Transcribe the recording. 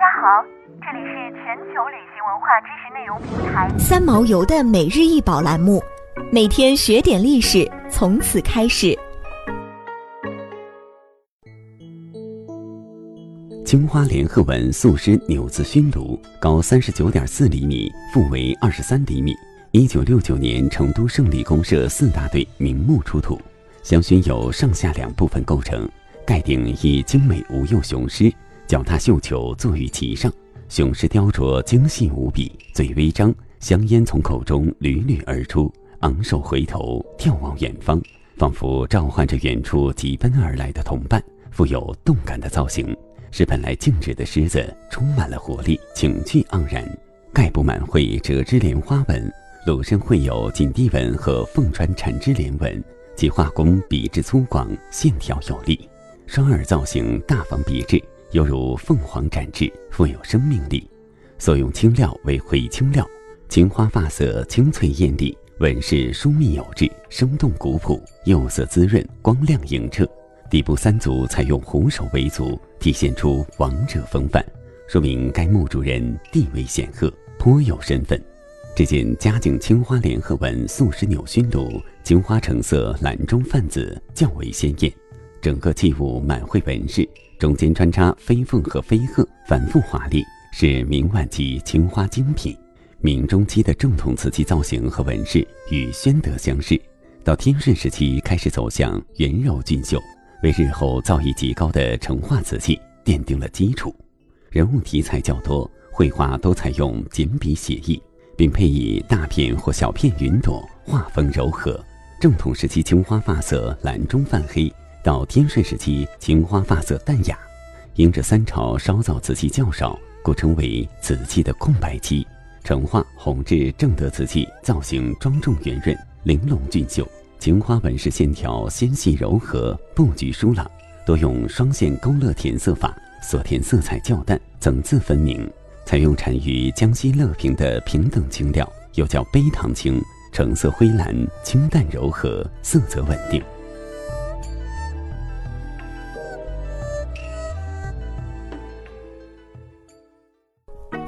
家好，这里是全球旅行文化知识内容平台三毛游的每日一宝栏目，每天学点历史，从此开始。青花联鹤纹素狮纽字熏炉，高三十九点四厘米，腹围二十三厘米。一九六九年，成都胜利公社四大队名目出土。香薰由上下两部分构成，盖顶以精美无釉雄狮，脚踏绣球坐于其上，雄狮雕琢精细无比，嘴微张，香烟从口中缕缕而出，昂首回头眺望远方，仿佛召唤着远处疾奔而来的同伴。富有动感的造型，使本来静止的狮子充满了活力，情趣盎然。盖部满绘折枝莲花纹，裸身绘有锦地纹和凤穿缠枝莲纹。其画工笔致粗犷，线条有力，双耳造型大方别致，犹如凤凰展翅，富有生命力。所用青料为灰青料，青花发色清脆艳丽，纹饰疏密有致，生动古朴，釉色滋润，光亮莹澈。底部三足采用虎首为足，体现出王者风范，说明该墓主人地位显赫，颇有身份。这件嘉靖青花联合纹素石纽熏炉，青花成色蓝中泛紫，较为鲜艳。整个器物满绘纹饰，中间穿插飞凤和飞鹤，繁复华丽，是明晚期青花精品。明中期的正统瓷器造型和纹饰与宣德相似，到天顺时期开始走向圆柔俊秀，为日后造诣极高的成化瓷器奠定了基础。人物题材较多，绘画都采用简笔写意。并配以大片或小片云朵，画风柔和。正统时期青花发色蓝中泛黑，到天顺时期青花发色淡雅。因这三朝烧造瓷器较少，故称为瓷器的空白期。成化、弘治、正德瓷器造型庄重圆润，玲珑俊秀。青花纹饰线条纤细柔和，布局疏朗，多用双线勾勒填色法，所填色彩较淡，层次分明。采用产于江西乐平的平等青料，又叫杯糖青，成色灰蓝，清淡柔和，色泽稳定。